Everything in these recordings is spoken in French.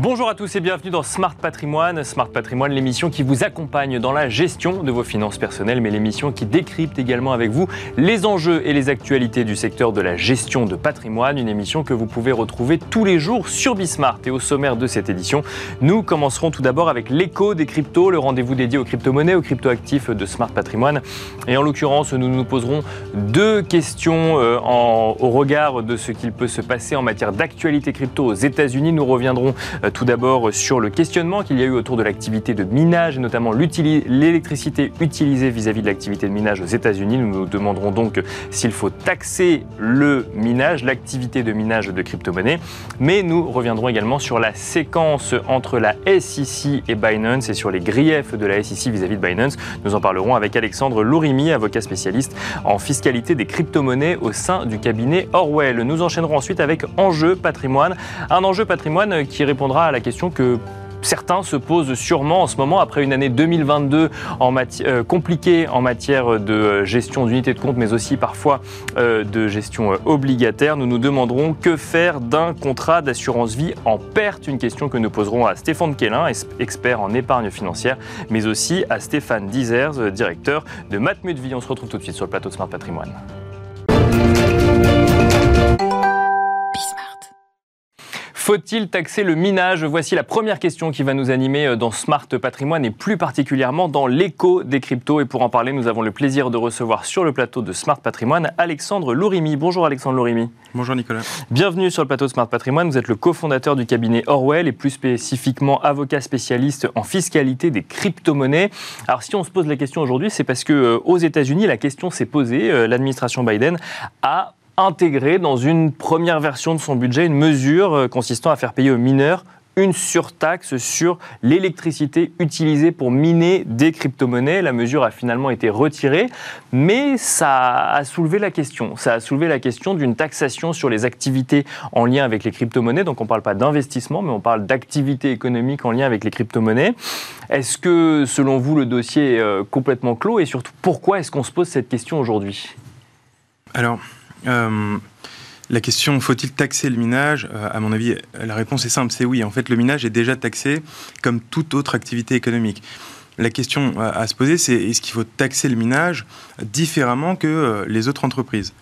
Bonjour à tous et bienvenue dans Smart Patrimoine. Smart Patrimoine, l'émission qui vous accompagne dans la gestion de vos finances personnelles, mais l'émission qui décrypte également avec vous les enjeux et les actualités du secteur de la gestion de patrimoine. Une émission que vous pouvez retrouver tous les jours sur Bismart. Et au sommaire de cette édition, nous commencerons tout d'abord avec l'écho des cryptos, le rendez-vous dédié aux crypto-monnaies, aux crypto-actifs de Smart Patrimoine. Et en l'occurrence, nous nous poserons deux questions euh, au regard de ce qu'il peut se passer en matière d'actualité crypto aux États-Unis. Nous reviendrons euh, tout d'abord sur le questionnement qu'il y a eu autour de l'activité de minage et notamment l'électricité utilisée vis-à-vis de l'activité de minage aux États-Unis. Nous nous demanderons donc s'il faut taxer le minage, l'activité de minage de crypto-monnaies. Mais nous reviendrons également sur la séquence entre la SEC et Binance et sur les griefs de la SEC vis-à-vis de Binance. Nous en parlerons avec Alexandre Lourimi, avocat spécialiste en fiscalité des crypto-monnaies au sein du cabinet Orwell. Nous enchaînerons ensuite avec Enjeu patrimoine, un enjeu patrimoine qui répondra à la question que certains se posent sûrement en ce moment, après une année 2022 en euh, compliquée en matière de gestion d'unités de compte, mais aussi parfois euh, de gestion euh, obligataire. Nous nous demanderons que faire d'un contrat d'assurance vie en perte. Une question que nous poserons à Stéphane Kellin, expert en épargne financière, mais aussi à Stéphane Dizers, directeur de Matmut Vie. On se retrouve tout de suite sur le plateau de Smart Patrimoine. Faut-il taxer le minage? Voici la première question qui va nous animer euh, dans Smart Patrimoine et plus particulièrement dans l'écho des cryptos. Et pour en parler, nous avons le plaisir de recevoir sur le plateau de Smart Patrimoine Alexandre Lourimi. Bonjour Alexandre Lourimi. Bonjour Nicolas. Bienvenue sur le plateau de Smart Patrimoine. Vous êtes le cofondateur du cabinet Orwell et plus spécifiquement avocat spécialiste en fiscalité des crypto-monnaies. Alors si on se pose la question aujourd'hui, c'est parce que euh, aux États-Unis, la question s'est posée. Euh, l'administration Biden a intégrer dans une première version de son budget une mesure euh, consistant à faire payer aux mineurs une surtaxe sur l'électricité utilisée pour miner des crypto-monnaies. La mesure a finalement été retirée, mais ça a soulevé la question. Ça a soulevé la question d'une taxation sur les activités en lien avec les crypto-monnaies. Donc on ne parle pas d'investissement, mais on parle d'activités économiques en lien avec les crypto-monnaies. Est-ce que, selon vous, le dossier est euh, complètement clos? Et surtout, pourquoi est-ce qu'on se pose cette question aujourd'hui? Alors, la question faut-il taxer le minage euh, À mon avis, la réponse est simple, c'est oui. En fait, le minage est déjà taxé comme toute autre activité économique. La question à se poser, c'est est-ce qu'il faut taxer le minage différemment que euh, les autres entreprises?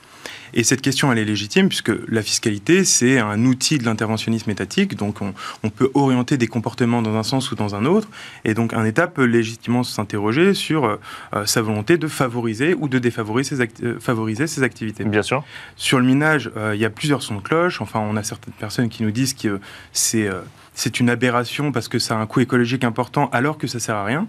Et cette question, elle est légitime puisque la fiscalité, c'est un outil de l'interventionnisme étatique. Donc, on, peut orienter des comportements dans un sens ou dans un autre. Et donc, un État peut légitimement s'interroger sur euh, sa volonté de favoriser ou de défavoriser ses, euh, favoriser ses activités. Bien sûr. Sur le minage, euh, il y a plusieurs sons de cloche. Enfin, on a certaines personnes qui nous disent que c'est c'est une aberration parce que ça a un coût écologique important alors que ça sert à rien.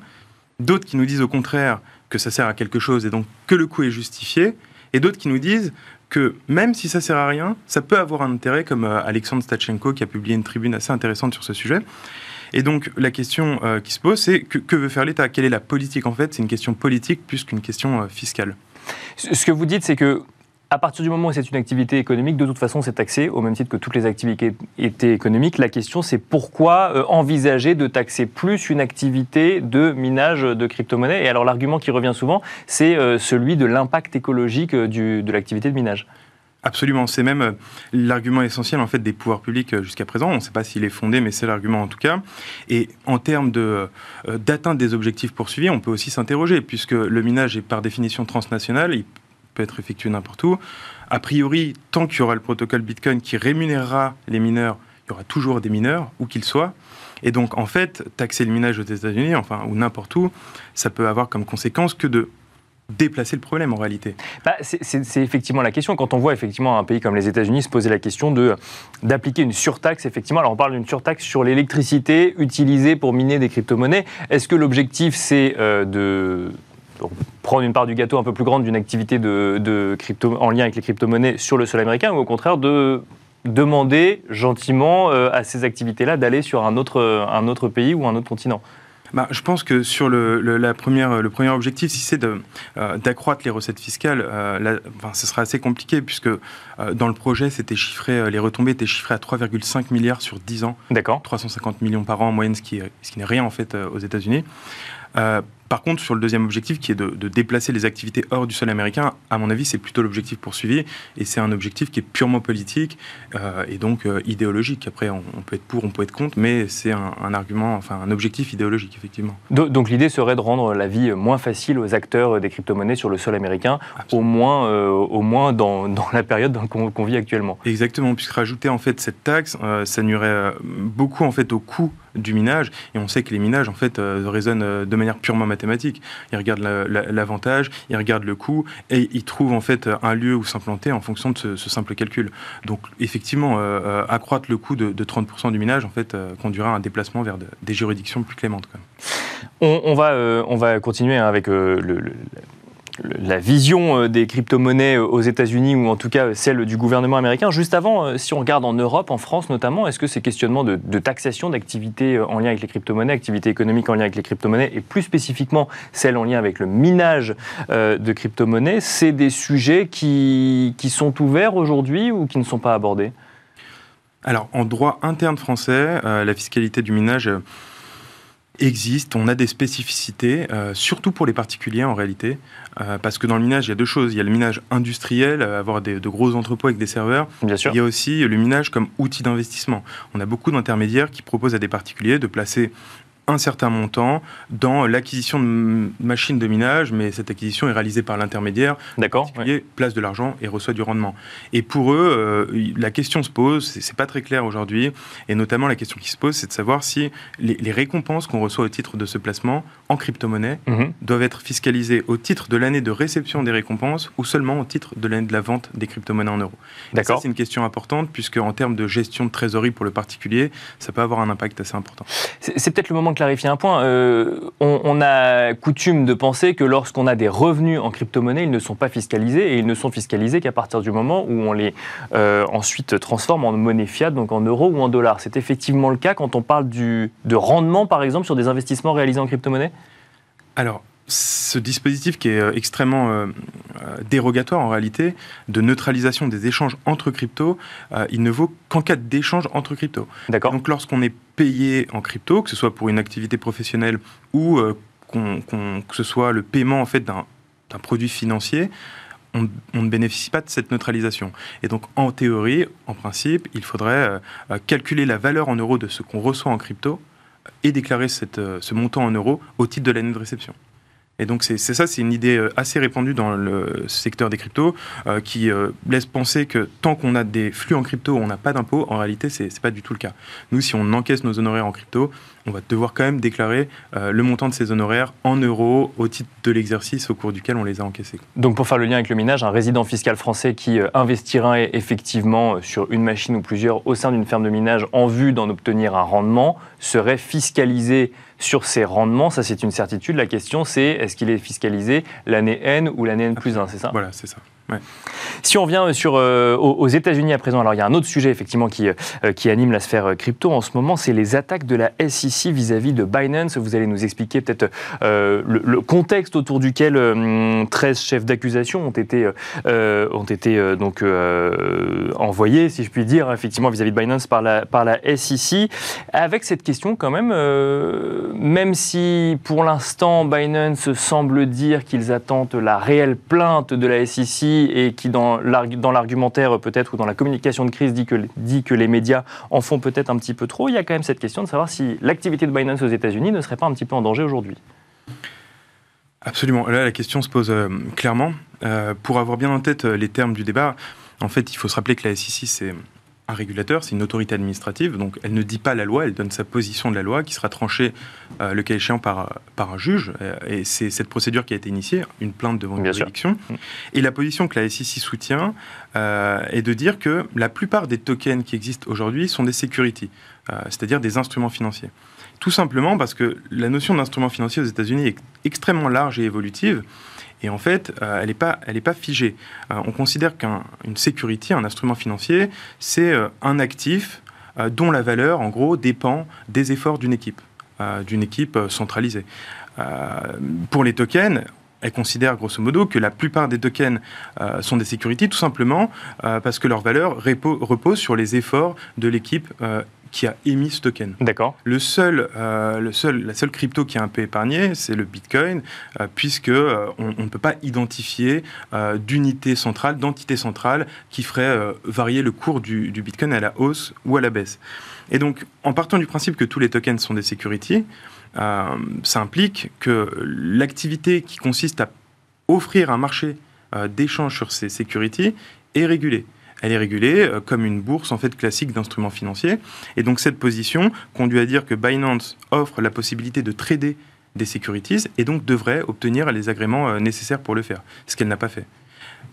D'autres qui nous disent au contraire que ça sert à quelque chose et donc que le coût est justifié. Et d'autres qui nous disent que même si ça sert à rien, ça peut avoir un intérêt, comme euh, Alexandre Stachenko qui a publié une tribune assez intéressante sur ce sujet. Et donc la question euh, qui se pose, c'est que, veut faire l'État? Quelle est la politique? En fait C'est une question politique plus qu'une question euh, fiscale. Ce que vous dites, c'est que à partir du moment où c'est une activité économique, de toute façon, c'est taxé au même titre que toutes les activités économiques. La question, c'est pourquoi euh, envisager de taxer plus une activité de minage de crypto-monnaie? Et alors, l'argument qui revient souvent, c'est euh, celui de l'impact écologique euh, de l'activité de minage. Absolument, c'est même l'argument essentiel en fait des pouvoirs publics jusqu'à présent. On ne sait pas s'il est fondé, mais c'est l'argument en tout cas. Et en termes d'atteinte des objectifs poursuivis, on peut aussi s'interroger puisque le minage est par définition transnational peut être effectué n'importe où. A priori, tant qu'il y aura le protocole Bitcoin qui rémunérera les mineurs, il y aura toujours des mineurs, où qu'ils soient. Et donc, en fait, taxer le minage aux États-Unis, enfin, ou n'importe où, ça peut avoir comme conséquence que de déplacer le problème en réalité bah, C'est effectivement la question. Quand on voit effectivement un pays comme les États-Unis se poser la question d'appliquer une surtaxe, effectivement, alors on parle d'une surtaxe sur l'électricité utilisée pour miner des crypto-monnaies. Est-ce que l'objectif c'est euh, de prendre une part du gâteau un peu plus grande d'une activité de, crypto, en lien avec les crypto-monnaies sur le sol américain, ou au contraire de demander gentiment euh, à ces activités-là d'aller sur un autre, un autre pays ou un autre continent bah, je pense que sur le, la première, le premier objectif, si c'est euh, d'accroître les recettes fiscales, euh, ce sera assez compliqué puisque dans le projet, c'était chiffré, les retombées étaient chiffrées à 3,5 milliards sur 10 ans. D'accord. 350 millions par an en moyenne, ce qui, ce qui n'est rien en fait aux États-Unis. Par contre, sur le deuxième objectif, qui est de, déplacer les activités hors du sol américain, à mon avis, c'est plutôt l'objectif poursuivi, et c'est un objectif qui est purement politique euh, et donc euh, idéologique. Après, on, peut être pour, on peut être contre, mais c'est un, argument, enfin un objectif idéologique, effectivement. Donc, l'idée serait de rendre la vie moins facile aux acteurs des crypto-monnaies sur le sol américain, au moins, euh, au moins dans, la période qu'on vit actuellement. Exactement, puisque rajouter en fait cette taxe, ça nuirait beaucoup en fait au coût du minage. Et on sait que les minages, en fait, euh, résonnent euh, de manière purement mathématique. Ils regardent l'avantage, ils regardent le coût, et ils trouvent en fait un lieu où s'implanter en fonction de ce, simple calcul. Donc, effectivement, euh, accroître le coût de, 30% du minage, en fait, conduira à un déplacement vers des juridictions plus clémentes. On, va, on va continuer hein, avec le la vision euh, des crypto-monnaies euh, aux États-Unis, ou en tout cas celle du gouvernement américain. Juste avant, euh, si on regarde en Europe, en France notamment, est-ce que ces questionnements de, taxation d'activités en lien avec les crypto-monnaies, activités économiques en lien avec les crypto-monnaies, et plus spécifiquement celles en lien avec le minage de crypto-monnaies, c'est des sujets qui sont ouverts aujourd'hui ou qui ne sont pas abordés? Alors, en droit interne français, la fiscalité du minage existe, on a des spécificités, euh, surtout pour les particuliers en réalité, euh, parce que dans le minage, il y a deux choses. Il y a le minage industriel, euh, avoir de gros entrepôts avec des serveurs. Bien sûr. Il y a aussi le minage comme outil d'investissement. On a beaucoup d'intermédiaires qui proposent à des particuliers de placer un certain montant dans l'acquisition de machines de minage, mais cette acquisition est réalisée par l'intermédiaire. D'accord. Ouais. place de l'argent et reçoit du rendement. Et pour eux, euh, la question se pose, c'est pas très clair aujourd'hui, et notamment la question qui se pose, c'est de savoir si les, récompenses qu'on reçoit au titre de ce placement en crypto-monnaie mhm. doivent être fiscalisées au titre de l'année de réception des récompenses ou seulement au titre de l'année de la vente des crypto-monnaies en euros. D'accord. C'est une question importante puisque en termes de gestion de trésorerie pour le particulier, ça peut avoir un impact assez important. C'est peut-être le moment clarifier un point. Euh, on, a coutume de penser que lorsqu'on a des revenus en crypto-monnaie, ils ne sont pas fiscalisés et ils ne sont fiscalisés qu'à partir du moment où on les euh, ensuite transforme en monnaie fiat, donc en euros ou en dollars. C'est effectivement le cas quand on parle de rendement, par exemple, sur des investissements réalisés en crypto-monnaie? Alors, ce dispositif qui est euh, extrêmement euh, euh, dérogatoire en réalité, de neutralisation des échanges entre cryptos, il ne vaut qu'en cas d'échange entre cryptos. D'accord. Donc lorsqu'on est payé en crypto, que ce soit pour une activité professionnelle ou que ce soit le paiement en fait d'un produit financier, on, ne bénéficie pas de cette neutralisation. Et donc, en théorie, en principe, il faudrait calculer la valeur en euros de ce qu'on reçoit en crypto et déclarer cette, ce montant en euros au titre de l'année de réception. Et donc c'est ça, c'est une idée euh, assez répandue dans le secteur des cryptos euh, qui euh, laisse penser que tant qu'on a des flux en crypto, on n'a pas d'impôt. En réalité, c'est n'est pas du tout le cas. Nous, si on encaisse nos honoraires en crypto, on va devoir quand même déclarer le montant de ces honoraires en euros au titre de l'exercice au cours duquel on les a encaissés. Donc pour faire le lien avec le minage, un résident fiscal français qui investirait effectivement sur une machine ou plusieurs au sein d'une ferme de minage en vue d'en obtenir un rendement serait fiscalisé sur ses rendements. Ça, c'est une certitude. La question, c'est est-ce qu'il est fiscalisé l'année N ou l'année N plus 1, c'est ça? Voilà, c'est ça. Si on revient sur, euh, aux États-Unis à présent, alors il y a un autre sujet effectivement qui, euh, qui anime la sphère euh, crypto en ce moment, c'est les attaques de la SEC vis-à-vis de Binance. Vous allez nous expliquer peut-être le, contexte autour duquel 13 chefs d'accusation ont été, ont été donc envoyés, si je puis dire, effectivement vis-à-vis de Binance par la, par la SEC, avec cette question quand même, même si pour l'instant Binance semble dire qu'ils attendent la réelle plainte de la SEC et qui, dans l'argumentaire peut-être ou dans la communication de crise, dit que, dit que les médias en font peut-être un petit peu trop, il y a quand même cette question de savoir si l'activité de Binance aux États-Unis ne serait pas un petit peu en danger aujourd'hui. Absolument. Là, la question se pose euh, clairement. Euh, pour avoir bien en tête euh, les termes du débat, en fait, il faut se rappeler que la SEC, c'est un régulateur, c'est une autorité administrative, donc elle ne dit pas la loi, elle donne sa position de la loi qui sera tranchée, euh, le cas échéant, par, par un juge. Euh, et c'est cette procédure qui a été initiée, une plainte devant une juridiction. Et la position que la SEC soutient euh, est de dire que la plupart des tokens qui existent aujourd'hui sont des securities, c'est-à-dire des instruments financiers. Tout simplement parce que la notion d'instrument financier aux États-Unis est extrêmement large et évolutive. Et en fait, euh, elle n'est pas, elle pas figée. Euh, on considère qu'une security, un instrument financier, c'est euh, un actif dont la valeur, en gros, dépend des efforts d'une équipe, d'une équipe centralisée. pour les tokens, elle considère grosso modo que la plupart des tokens sont des securities tout simplement parce que leur valeur repose sur les efforts de l'équipe qui a émis ce token. D'accord. Le seul, euh, le seul, la seule crypto qui est un peu épargnée, c'est le Bitcoin, euh, puisque euh, on, ne peut pas identifier d'unité centrale, d'entité centrale qui ferait varier le cours du, du, Bitcoin à la hausse ou à la baisse. Et donc, en partant du principe que tous les tokens sont des securities, ça implique que l'activité qui consiste à offrir un marché d'échange sur ces securities est régulée elle est régulée euh, comme une bourse en fait classique d'instruments financiers. Et donc cette position conduit à dire que Binance offre la possibilité de trader des securities et donc devrait obtenir les agréments euh, nécessaires pour le faire, ce qu'elle n'a pas fait.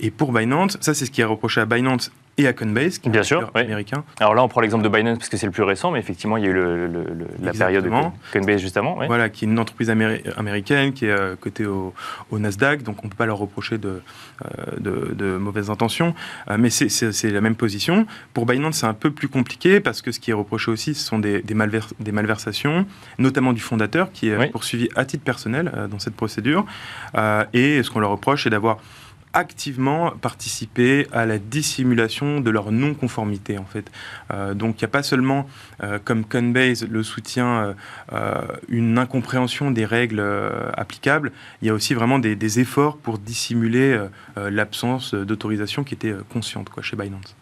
Et pour Binance, ça c'est ce qui est reproché à Binance et à Coinbase, qui Bien sûr, américain. Alors là, on prend l'exemple de Binance parce que c'est le plus récent, mais effectivement, il y a eu le, la période de Coinbase justement. Voilà, qui est une entreprise américaine qui est euh, cotée au, Nasdaq, donc on ne peut pas leur reprocher de, euh, de, mauvaises intentions, euh, mais c'est la même position. Pour Binance, c'est un peu plus compliqué parce que ce qui est reproché aussi, ce sont des, des, des malversations, notamment du fondateur qui est poursuivi à titre personnel dans cette procédure. et ce qu'on leur reproche, c'est d'avoir activement participer à la dissimulation de leur non-conformité en fait. Euh, donc il n'y a pas seulement, euh, comme Coinbase le soutient, euh, une incompréhension des règles applicables, il y a aussi vraiment des, efforts pour dissimuler l'absence d'autorisation qui était consciente quoi, chez Binance.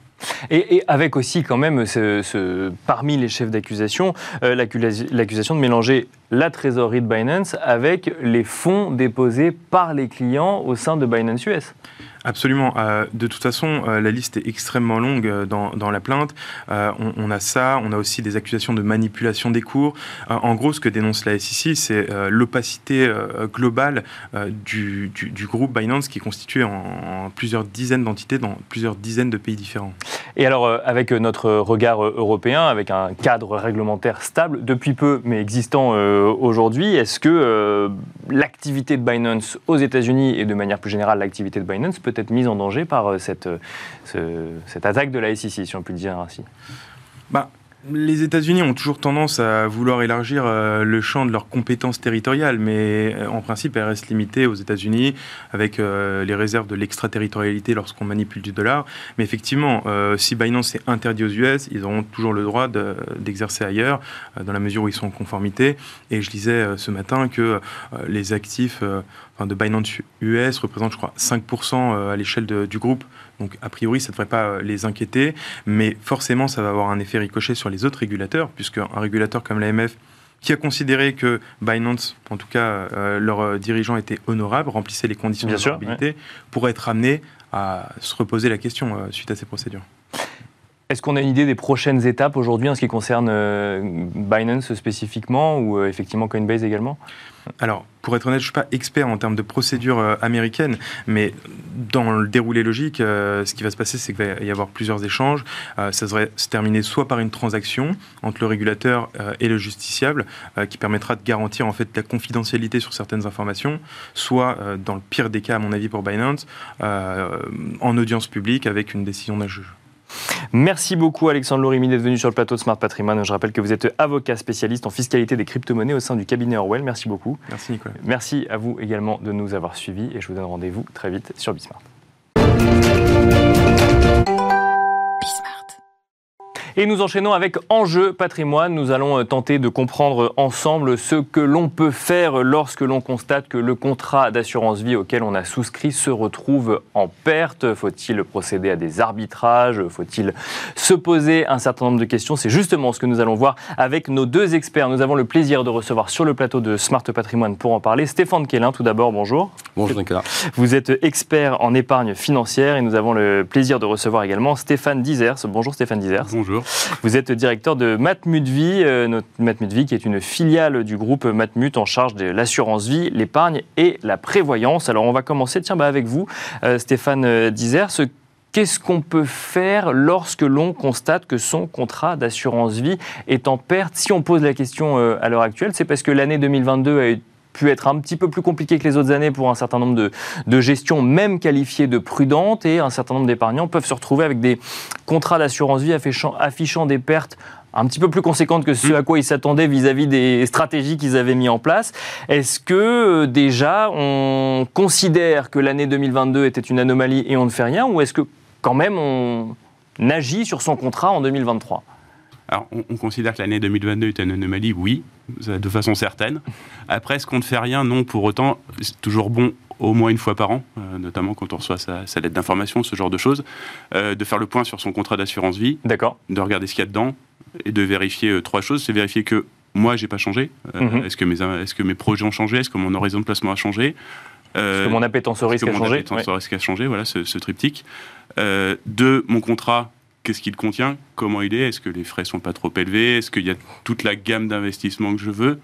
Et, avec aussi quand même, ce, parmi les chefs d'accusation, euh, l'accusation de mélanger la trésorerie de Binance avec les fonds déposés par les clients au sein de Binance US. Absolument. Euh, de toute façon, euh, la liste est extrêmement longue euh, dans, la plainte. On, a ça, on a aussi des accusations de manipulation des cours. en gros, ce que dénonce la SEC, c'est l'opacité globale du, groupe Binance qui est constitué en, plusieurs dizaines d'entités dans plusieurs dizaines de pays différents. Et alors, avec notre regard européen, avec un cadre réglementaire stable, depuis peu, mais existant aujourd'hui, est-ce que l'activité de Binance aux États-Unis et de manière plus générale l'activité de Binance peut être mise en danger par euh, cette, euh, cette attaque de la SEC, si on peut le dire ainsi? Bah, les États-Unis ont toujours tendance à vouloir élargir euh, le champ de leurs compétences territoriales, mais en principe, elles restent limitées aux États-Unis avec les réserves de l'extraterritorialité lorsqu'on manipule du dollar. Mais effectivement, si Binance est interdit aux US, ils auront toujours le droit d'exercer ailleurs, dans la mesure où ils sont en conformité. Et je disais ce matin que les actifs de Binance US représente, je crois, 5% euh, à l'échelle du groupe. Donc, a priori, ça ne devrait pas euh, les inquiéter, mais forcément, ça va avoir un effet ricochet sur les autres régulateurs, puisque un régulateur comme l'AMF, qui a considéré que Binance, en tout cas, euh, leurs dirigeants étaient honorables, remplissaient les conditions de rentabilité, pourrait être amené à se reposer la question suite à ces procédures. Est-ce qu'on a une idée des prochaines étapes aujourd'hui en ce qui concerne Binance spécifiquement ou effectivement Coinbase également? Alors, pour être honnête, je ne suis pas expert en termes de procédure euh, américaine, mais dans le déroulé logique, euh, ce qui va se passer, c'est qu'il va y avoir plusieurs échanges. Euh, ça devrait se terminer soit par une transaction entre le régulateur et le justiciable, qui permettra de garantir en fait la confidentialité sur certaines informations, soit, dans le pire des cas, à mon avis, pour Binance, en audience publique avec une décision d'un juge. Merci beaucoup Alexandre Lorimi d'être venu sur le plateau de Smart Patrimoine. Je rappelle que vous êtes avocat spécialiste en fiscalité des crypto-monnaies au sein du cabinet Orwell. Merci beaucoup. Merci Nicolas. Merci à vous également de nous avoir suivis et je vous donne rendez-vous très vite sur Bismart. Et nous enchaînons avec Enjeu patrimoine. Nous allons euh, tenter de comprendre ensemble ce que l'on peut faire lorsque l'on constate que le contrat d'assurance vie auquel on a souscrit se retrouve en perte. Faut-il procéder à des arbitrages? Faut-il se poser un certain nombre de questions? C'est justement ce que nous allons voir avec nos deux experts. Nous avons le plaisir de recevoir sur le plateau de Smart Patrimoine pour en parler Stéphane Kellin, tout d'abord, bonjour. Bonjour Nicolas. Vous êtes expert en épargne financière et nous avons le plaisir de recevoir également Stéphane Dizers. Bonjour Stéphane Dizers. Bonjour. Vous êtes directeur de Matmut Vie, euh, Matmut Vie qui est une filiale du groupe Matmut en charge de l'assurance vie, l'épargne et la prévoyance. Alors on va commencer tiens, bah, avec vous, euh, Stéphane euh, Dizer. Qu'est-ce qu'on peut faire lorsque l'on constate que son contrat d'assurance vie est en perte? Si on pose la question à l'heure actuelle, c'est parce que l'année 2022 a été pu être un petit peu plus compliqué que les autres années pour un certain nombre de, de gestions, même qualifiées de prudentes, et un certain nombre d'épargnants peuvent se retrouver avec des contrats d'assurance vie affichant, affichant des pertes un petit peu plus conséquentes que ce à quoi ils s'attendaient vis-à-vis des stratégies qu'ils avaient mis en place. Est-ce que euh, déjà on considère que l'année 2022 était une anomalie et on ne fait rien, ou est-ce que quand même on agit sur son contrat en 2023 Alors, on, considère que l'année 2022 est une anomalie, oui, de façon certaine. Après, est-ce qu'on ne fait rien? Non, pour autant, c'est toujours bon au moins une fois par an, euh, notamment quand on reçoit sa, lettre d'information, ce genre de choses, euh, de faire le point sur son contrat d'assurance vie, D'accord. de regarder ce qu'il y a dedans et de vérifier euh, trois choses. C'est vérifier que moi, j'ai pas changé. Mhm. Est-ce que, mes, est que mes projets ont changé? Est-ce que mon horizon de placement a changé? Est-ce que mon appétence au risque a changé? Mon appétence au risque a changé, voilà, ce, ce triptyque. deux, mon contrat, qu'est-ce qu'il contient Comment il est Est-ce que les frais sont pas trop élevés Est-ce qu'il y a toute la gamme d'investissements que je veux.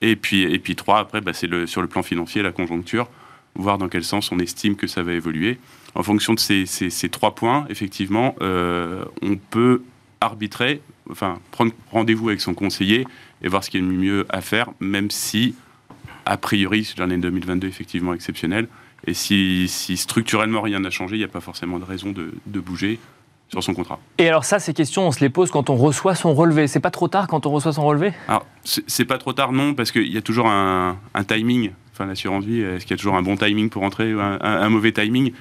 Et puis, et puis trois, après, bah, c'est sur le plan financier, la conjoncture voir dans quel sens on estime que ça va évoluer. En fonction de ces, trois points, effectivement, euh, on peut arbitrer, enfin prendre rendez-vous avec son conseiller et voir ce qui est le mieux à faire, même si, a priori, l'année 2022 effectivement exceptionnelle, et si, structurellement rien n'a changé, il n'y a pas forcément de raison de bouger sur son contrat. Et alors ça, ces questions, on se les pose quand on reçoit son relevé. C'est pas trop tard quand on reçoit son relevé? Alors, c'est pas trop tard, non, parce qu'il y a toujours un, un timing enfin l'assurance vie, est-ce qu'il y a toujours un bon timing pour entrer ou un, mauvais timing?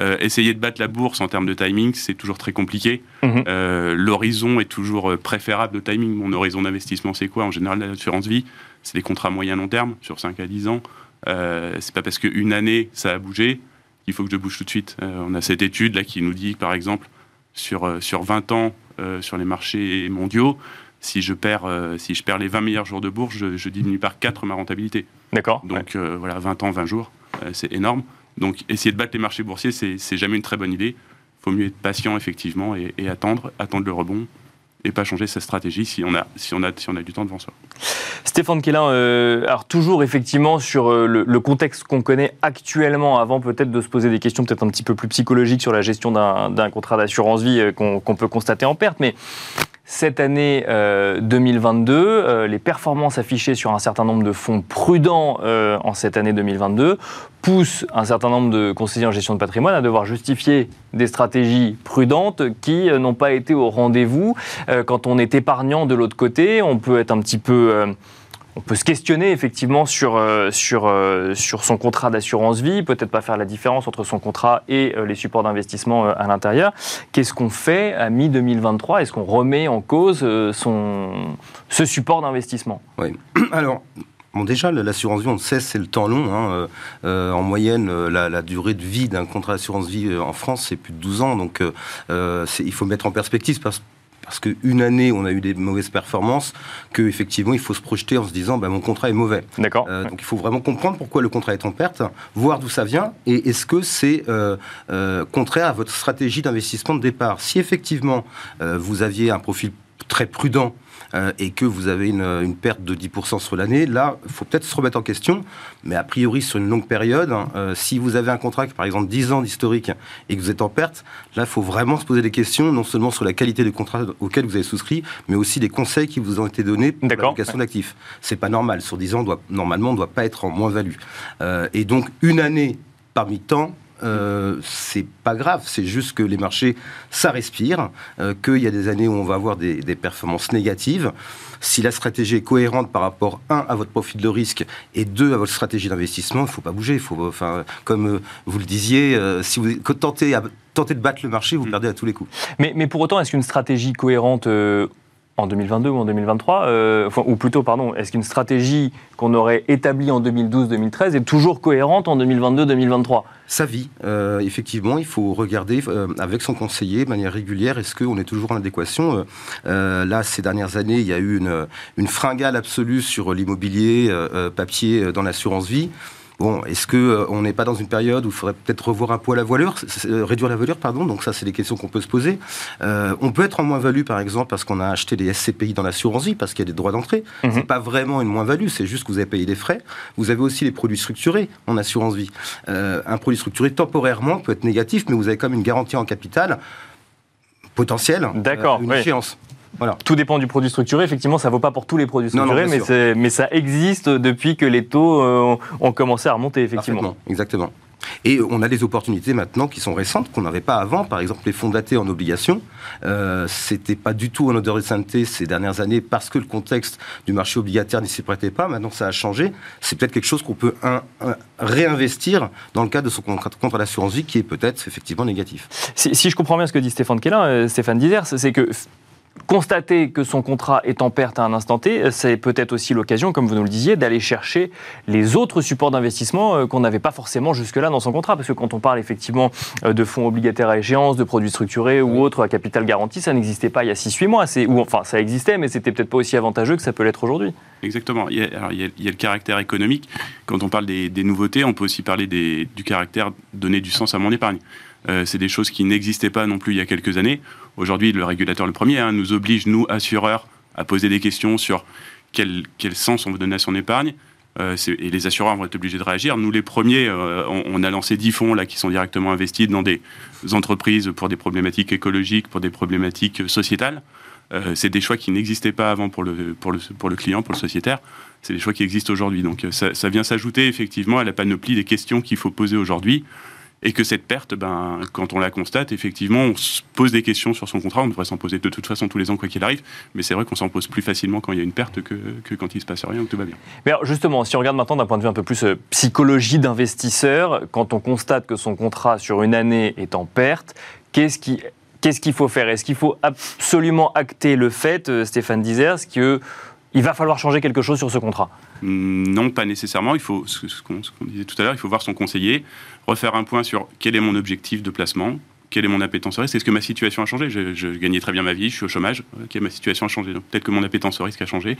Euh, essayer de battre la bourse en termes de timing, c'est toujours très compliqué. Mhm. Euh, l'horizon est toujours euh, préférable de timing. Mon horizon d'investissement, c'est quoi? En général, l'assurance vie, c'est des contrats moyen long terme, sur 5 à 10 ans. Euh, c'est pas parce qu'une année, ça a bougé qu'il faut que je bouge tout de suite. on a cette étude là qui nous dit, par exemple, sur, sur 20 ans, sur les marchés mondiaux, si je perds, euh, si je perds les 20 meilleurs jours de bourse, je, diminue par 4 ma rentabilité. D'accord. Donc euh, voilà, 20 ans, 20 jours, euh, c'est énorme. Donc essayer de battre les marchés boursiers, c'est jamais une très bonne idée. Il faut mieux être patient, effectivement, et, attendre, attendre le rebond et pas changer sa stratégie si on a, si on a, si on a du temps devant soi. Stéphane Kellin, alors toujours effectivement sur le, contexte qu'on connaît actuellement, avant peut-être de se poser des questions peut-être un petit peu plus psychologiques sur la gestion d'un contrat d'assurance vie qu'on peut constater en perte, mais cette année 2022, euh, euh, les performances affichées sur un certain nombre de fonds prudents euh, en cette année 2022 poussent un certain nombre de conseillers en gestion de patrimoine à devoir justifier des stratégies prudentes qui n'ont pas été au rendez-vous. quand on est épargnant de l'autre côté, on peut être un petit peu on peut se questionner effectivement sur, euh, sur, euh, sur son contrat d'assurance vie, peut-être pas faire la différence entre son contrat et euh, les supports d'investissement à l'intérieur. Qu'est-ce qu'on fait à mi-2023 Est-ce qu'on remet en cause son, ce support d'investissement? Oui. Alors, déjà, l'assurance vie, on le sait, c'est le temps long. Hein. en moyenne, la, durée de vie d'un contrat d'assurance vie en France, c'est plus de 12 ans. Donc, il faut mettre en perspective parce, parce qu'une année, on a eu des mauvaises performances, qu'effectivement, il faut se projeter en se disant, bah, mon contrat est mauvais. D'accord. Euh, donc, il faut vraiment comprendre pourquoi le contrat est en perte, voir d'où ça vient, et est-ce que c'est euh, euh, contraire à votre stratégie d'investissement de départ. Si effectivement, vous aviez un profil très prudent euh, et que vous avez une, perte de 10% sur l'année, là, il faut peut-être se remettre en question. Mais a priori, sur une longue période, hein, euh, si vous avez un contrat qui, par exemple, 10 ans d'historique et que vous êtes en perte, là, il faut vraiment se poser des questions, non seulement sur la qualité du contrat auquel vous avez souscrit, mais aussi des conseils qui vous ont été donnés pour l'allocation d'actifs. C'est pas normal. Sur 10 ans, doit, normalement, on ne doit pas être en moins-value. Euh, et donc, une année parmi tant, euh, c'est pas grave, c'est juste que les marchés, ça respire, euh, qu'il y a des années où on va avoir des, performances négatives. Si la stratégie est cohérente par rapport, un, à votre profil de risque, et deux, à votre stratégie d'investissement, il ne faut pas bouger. Faut, enfin, comme euh, vous le disiez, si vous tentez, tentez de battre le marché, vous mm. perdez à tous les coups. Mais, mais pour autant, est-ce qu'une stratégie cohérente en 2022 ou en 2023, euh, ou plutôt, pardon, est-ce qu'une stratégie qu'on aurait établie en 2012-2013 est toujours cohérente en 2022-2023 Sa vie, euh, effectivement, il faut regarder euh, avec son conseiller de manière régulière, est-ce qu'on est toujours en adéquation? Là, ces dernières années, il y a eu une, une fringale absolue sur l'immobilier papier dans l'assurance vie. Bon, est-ce qu'on euh, n'est pas dans une période où il faudrait peut-être revoir un peu la voilure, euh, réduire la voilure, pardon? Donc ça, c'est des questions qu'on peut se poser. Euh, on peut être en moins-value, par exemple, parce qu'on a acheté des SCPI dans l'assurance vie, parce qu'il y a des droits d'entrée. Ce mhm. n'est C'est pas vraiment une moins-value, c'est juste que vous avez payé des frais. Vous avez aussi les produits structurés en assurance vie. un produit structuré temporairement peut être négatif, mais vous avez quand même une garantie en capital potentielle, D'accord, une échéance. Tout dépend du produit structuré. Effectivement, ça ne vaut pas pour tous les produits structurés, mais, mais, ça existe depuis que les taux euh, ont commencé à remonter, effectivement. Exactement. Et on a des opportunités maintenant qui sont récentes, qu'on n'avait pas avant. Par exemple, les fonds datés en obligation. Euh, C'était pas du tout en odeur de sainteté ces dernières années parce que le contexte du marché obligataire n'y s'y prêtait pas. Maintenant, ça a changé. C'est peut-être quelque chose qu'on peut réinvestir dans le cadre de son contrat contre l'assurance vie qui est peut-être effectivement négatif. Si, je comprends bien ce que dit Stéphane Kellin, euh, Stéphane Dizers, c'est que constater que son contrat est en perte à un instant T, c'est peut-être aussi l'occasion, comme vous nous le disiez, d'aller chercher les autres supports d'investissement euh, qu'on n'avait pas forcément jusque-là dans son contrat. Parce que quand on parle effectivement euh, de fonds obligataires à échéance, de produits structurés ou autres à capital garanti, ça n'existait pas il y a 6-8 mois. Ou, enfin, ça existait, mais c'était peut-être pas aussi avantageux que ça peut l'être aujourd'hui. Exactement. Il y, a, alors, il, y a, le caractère économique. Quand on parle des, nouveautés, on peut aussi parler des, du caractère donner du sens à mon épargne. Euh, c'est des choses qui n'existaient pas non plus il y a quelques années. Aujourd'hui, le régulateur, le premier, hein, nous oblige, nous, assureurs, à poser des questions sur quel, sens on veut donner à son épargne. Euh, et les assureurs vont être obligés de réagir. Nous, les premiers, euh, on, a lancé 10 fonds là, qui sont directement investis dans des entreprises pour des problématiques écologiques, pour des problématiques sociétales. C'est des choix qui n'existaient pas avant pour le, client, pour le sociétaire. C'est des choix qui existent aujourd'hui. Donc ça vient s'ajouter effectivement à la panoplie des questions qu'il faut poser aujourd'hui et que cette perte, ben, quand on la constate, effectivement, on se pose des questions sur son contrat. On devrait s'en poser de toute façon tous les ans, quoi qu'il arrive. Mais c'est vrai qu'on s'en pose plus facilement quand il y a une perte que, quand il se passe rien ou tout va bien. Mais justement, si on regarde maintenant d'un point de vue un peu plus euh, psychologie d'investisseur, quand on constate que son contrat sur une année est en perte, qu'est-ce qui Qu'est-ce qu'il faut faire? Est-ce qu'il faut absolument acter le fait, euh, Stéphane Dizers, qu'il va falloir changer quelque chose sur ce contrat? Non, pas nécessairement. Il faut, ce qu'on disait tout à l'heure, il faut voir son conseiller, refaire un point sur quel est mon objectif de placement, quelle est mon appétence au risque Est-ce que ma situation a changé je, gagnais très bien ma vie, je suis au chômage. Ok, ma situation a changé. Peut-être que mon appétence au risque a changé.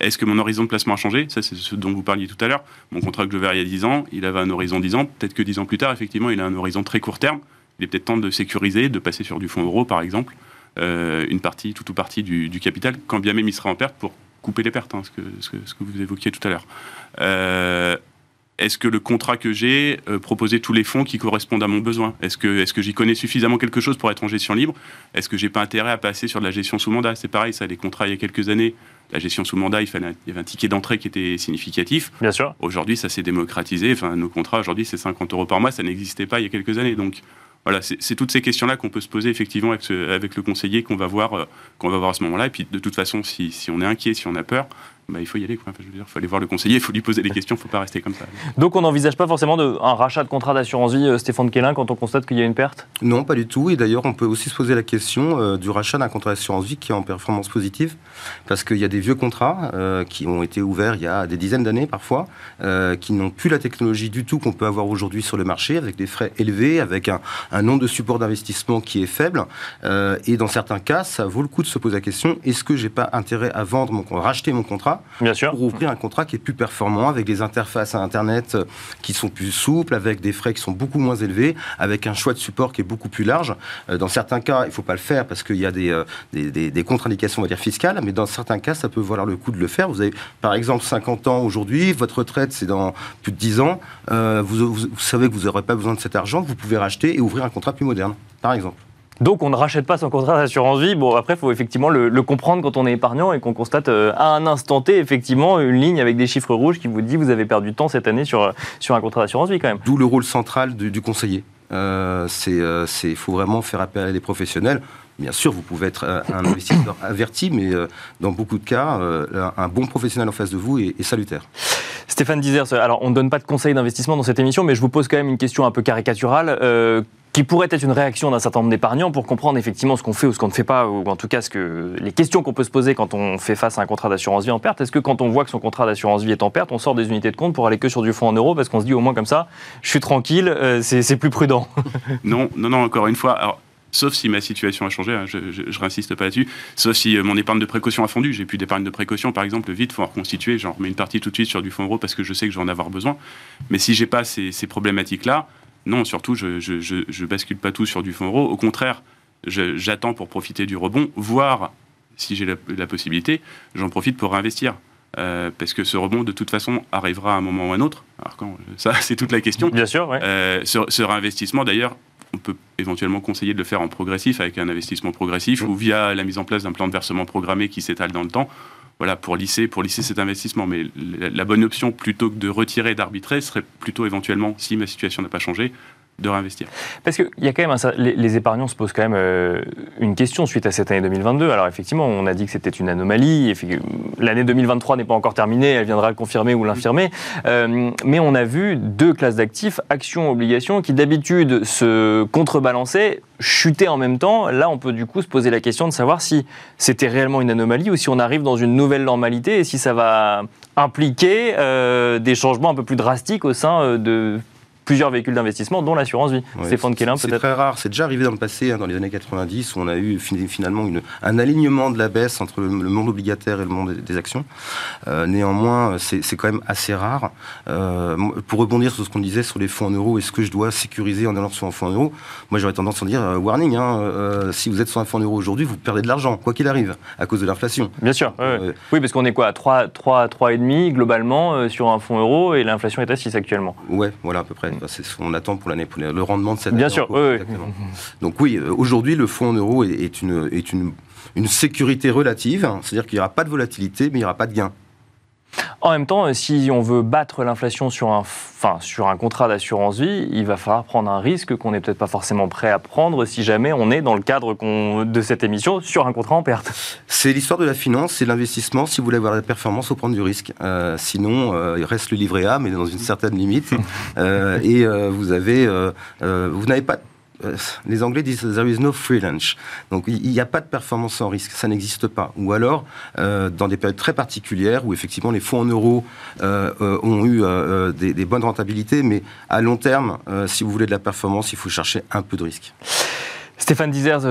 Est-ce que mon horizon de placement a changé? Ça, c'est ce dont vous parliez tout à l'heure. Mon contrat que je verrai il y a 10 ans, il avait un horizon 10 ans. Peut-être que 10 ans plus tard, effectivement, il a un horizon très court terme. Il est peut-être temps de sécuriser, de passer sur du fonds euro, par exemple, euh, une partie, toute ou partie du, capital, quand bien même il sera en perte, pour couper les pertes, hein, ce, que, ce, que, vous évoquiez tout à l'heure. Euh, est-ce que le contrat que j'ai euh, proposait tous les fonds qui correspondent à mon besoin Est-ce que, est que j'y connais suffisamment quelque chose pour être en gestion libre? Est-ce que j'ai pas intérêt à passer sur de la gestion sous mandat? C'est pareil, ça, les contrats il y a quelques années, la gestion sous mandat, il, fallait, il y avait un ticket d'entrée qui était significatif. Bien sûr. Aujourd'hui, ça s'est démocratisé. Enfin, nos contrats, aujourd'hui, c'est 50 euros par mois. Ça n'existait pas il y a quelques années. Donc, voilà, c'est toutes ces questions-là qu'on peut se poser effectivement avec, avec le conseiller qu'on va voir, euh, qu'on va voir à ce moment-là. Et puis, de toute façon, si, si on est inquiet, si on a peur, bah, il faut y aller. Quoi. je veux dire, il faut aller voir le conseiller, il faut lui poser des questions, il ne faut pas rester comme ça. Donc on n'envisage pas forcément de, un rachat de contrat d'assurance vie, euh, Stéphane Kélin, quand on constate qu'il y a une perte? Non, pas du tout. Et d'ailleurs, on peut aussi se poser la question euh, du rachat d'un contrat d'assurance vie qui est en performance positive. Parce qu'il y a des vieux contrats euh, qui ont été ouverts il y a des dizaines d'années parfois, qui n'ont plus la technologie du tout qu'on peut avoir aujourd'hui sur le marché, avec des frais élevés, avec un, un nombre de supports d'investissement qui est faible. et dans certains cas, ça vaut le coup de se poser la question est-ce que j'ai pas intérêt à vendre mon, racheter mon contrat Bien sûr. pour ouvrir un contrat qui est plus performant, avec des interfaces à Internet euh, qui sont plus souples, avec des frais qui sont beaucoup moins élevés, avec un choix de support qui est beaucoup plus large. Euh, dans certains cas, il ne faut pas le faire parce qu'il y a des, euh, des, contre-indications, on va dire, fiscales, mais dans certains cas, ça peut valoir le coup de le faire. Vous avez, par exemple, 50 ans aujourd'hui, votre retraite, c'est dans plus de 10 ans, vous, savez que vous n'aurez pas besoin de cet argent, vous pouvez racheter et ouvrir un contrat plus moderne, par exemple. Donc on ne rachète pas son contrat d'assurance vie. Bon, après, il faut effectivement le, comprendre quand on est épargnant et qu'on constate euh, à un instant T, effectivement, une ligne avec des chiffres rouges qui vous dit vous avez perdu du temps cette année sur, euh, sur un contrat d'assurance vie quand même. D'où le rôle central du, conseiller. Euh, il faut vraiment faire appel à des professionnels. Bien sûr, vous pouvez être un investisseur averti, mais dans beaucoup de cas, un bon professionnel en face de vous est, est salutaire. Stéphane Dizers, alors on ne donne pas de conseils d'investissement dans cette émission, mais je vous pose quand même une question un peu caricaturale qui pourrait être une réaction d'un certain nombre d'épargnants pour comprendre effectivement ce qu'on fait ou ce qu'on ne fait pas, ou en tout cas ce que, les questions qu'on peut se poser quand on fait face à un contrat d'assurance vie en perte. Est-ce que quand on voit que son contrat d'assurance vie est en perte, on sort des unités de compte pour aller que sur du fonds en euros parce qu'on se dit au moins comme ça, je suis tranquille, euh, c'est plus prudent? Non, non, non, encore une fois. Alors, sauf si ma situation a changé, hein, je, ne réinsiste pas là-dessus, sauf si euh, mon épargne de précaution a fondu, j'ai plus d'épargne de précaution, par exemple, vite, faut en reconstituer, j'en remets une partie tout de suite sur du fonds euro parce que je sais que je vais en avoir besoin. Mais si j'ai pas ces, ces problématiques-là, non, surtout, je, je, bascule pas tout sur du fonds euro. Au contraire, j'attends pour profiter du rebond, voire, si j'ai la, possibilité, j'en profite pour réinvestir. Euh, parce que ce rebond, de toute façon, arrivera à un moment ou à un autre. Alors, quand, ça, c'est toute la question. Bien sûr, euh, ce, réinvestissement, d'ailleurs, on peut éventuellement conseiller de le faire en progressif, avec un investissement progressif, mmh. ou via la mise en place d'un plan de versement programmé qui s'étale dans le temps voilà, pour lisser, pour lisser cet investissement. Mais la, bonne option, plutôt que de retirer, d'arbitrer, serait plutôt éventuellement, si ma situation n'a pas changé, de réinvestir. Parce qu'il y a quand même les, épargnants se posent quand même euh, une question suite à cette année 2022. Alors effectivement, on a dit que c'était une anomalie. L'année 2023 n'est pas encore terminée, elle viendra le confirmer ou l'infirmer. Euh, mais on a vu deux classes d'actifs, actions, obligations, qui d'habitude se contrebalançaient, chuter en même temps. Là, on peut du coup se poser la question de savoir si c'était réellement une anomalie ou si on arrive dans une nouvelle normalité et si ça va impliquer euh, des changements un peu plus drastiques au sein de plusieurs véhicules d'investissement, dont l'assurance vie. Stéphane Kellin, peut-être C'est très rare. C'est déjà arrivé dans le passé, hein, dans les années 90, où on a eu finalement une, un alignement de la baisse entre le, monde obligataire et le monde des actions. Euh, néanmoins, c'est quand même assez rare. Euh, pour rebondir sur ce qu'on disait sur les fonds en euros, est-ce que je dois sécuriser en allant sur un fonds en euros? Moi, j'aurais tendance à dire euh, warning. Hein, si vous êtes sur un fonds en euros aujourd'hui, vous perdez de l'argent, quoi qu'il arrive, à cause de l'inflation. Bien sûr. oui, parce qu'on est quoi à 3, 3, 3,5 globalement sur un fonds euro et l'inflation est à 6 actuellement. Ouais, voilà à peu près. C'est ce qu'on attend pour l'année, le rendement de cette année. Bien sûr, oui, Donc oui, euh, aujourd'hui, le fonds en euros est, une, est une, une sécurité relative, c'est-à-dire qu'il n'y aura pas de volatilité, mais il n'y aura pas de gain. En même temps, si on veut battre l'inflation sur un, enfin, sur un contrat d'assurance vie, il va falloir prendre un risque qu'on n'est peut-être pas forcément prêt à prendre si jamais on est dans le cadre de cette émission sur un contrat en perte. C'est l'histoire de la finance, c'est l'investissement. Si vous voulez avoir la performance, il faut prendre du risque. Euh, sinon, euh, il reste le livret A, mais dans une certaine limite. Euh, et vous avez, vous n'avez pas euh, les Anglais disent there is no free lunch. Donc il n'y a pas de performance sans risque, ça n'existe pas. Ou alors euh, dans des périodes très particulières où effectivement les fonds en euros euh, ont eu des, bonnes rentabilités, mais à long terme, si vous voulez de la performance, il faut chercher un peu de risque. Stéphane Dizers,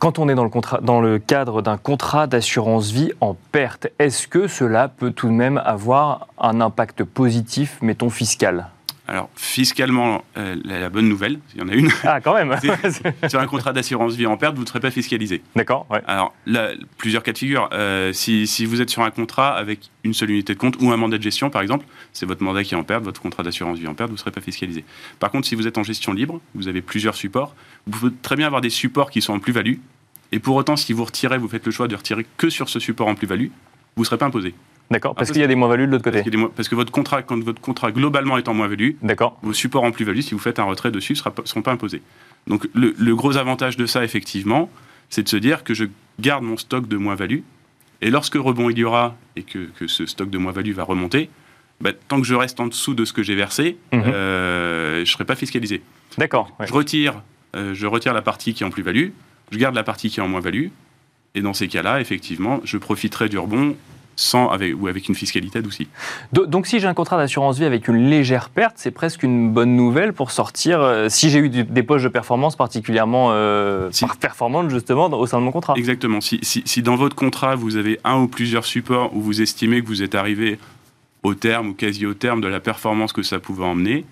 quand on est dans le cadre d'un contrat d'assurance vie en perte, est-ce que cela peut tout de même avoir un impact positif, mettons fiscal? Alors, fiscalement, euh, la, bonne nouvelle, il y en a une. Ah, quand même Sur un contrat d'assurance vie en perte, vous ne serez pas fiscalisé. D'accord, ouais. Alors, là, plusieurs cas de figure. Euh, si, si, vous êtes sur un contrat avec une seule unité de compte ou un mandat de gestion, par exemple, c'est votre mandat qui est en perte, votre contrat d'assurance vie en perte, vous ne serez pas fiscalisé. Par contre, si vous êtes en gestion libre, vous avez plusieurs supports, vous pouvez très bien avoir des supports qui sont en plus-value, et pour autant, si vous retirez, vous faites le choix de retirer que sur ce support en plus-value, vous ne serez pas imposé. D'accord, parce, qu'il y a des moins-values de l'autre côté. Parce, que votre contrat, quand votre contrat globalement est en moins-value, vos supports en plus-value, si vous faites un retrait dessus, ne seront pas imposés. Donc le, gros avantage de ça, effectivement, c'est de se dire que je garde mon stock de moins-value, et lorsque rebond il y aura, et que, ce stock de moins-value va remonter, bah, tant que je reste en dessous de ce que j'ai versé, mhm. euh, je ne serai pas fiscalisé. D'accord. Je, retire, euh, je retire la partie qui est en plus-value, je garde la partie qui est en moins-value, et dans ces cas-là, effectivement, je profiterai du rebond sans avec, ou avec une fiscalité aussi. Donc si j'ai un contrat d'assurance vie avec une légère perte, c'est presque une bonne nouvelle pour sortir, euh, si j'ai eu des poches de performance particulièrement euh, performantes justement au sein de mon contrat. Exactement. Si, si, dans votre contrat, vous avez un ou plusieurs supports où vous estimez que vous êtes arrivé au terme ou quasi au terme de la performance que ça pouvait emmener,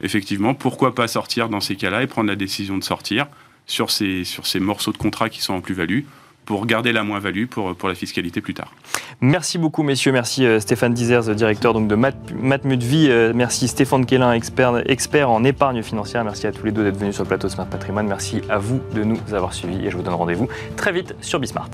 effectivement, pourquoi pas sortir dans ces cas-là et prendre la décision de sortir sur ces, sur ces morceaux de contrat qui sont en plus-value pour garder la moins-value pour, pour la fiscalité plus tard. Merci beaucoup, messieurs. Merci euh, Stéphane Dizers, directeur donc, de Matmut Vie. Euh, merci Stéphane Kellin, expert, expert en épargne financière. Merci à tous les deux d'être venus sur le plateau Smart Patrimoine. Merci à vous de nous avoir suivis et je vous donne rendez-vous très vite sur Bismart.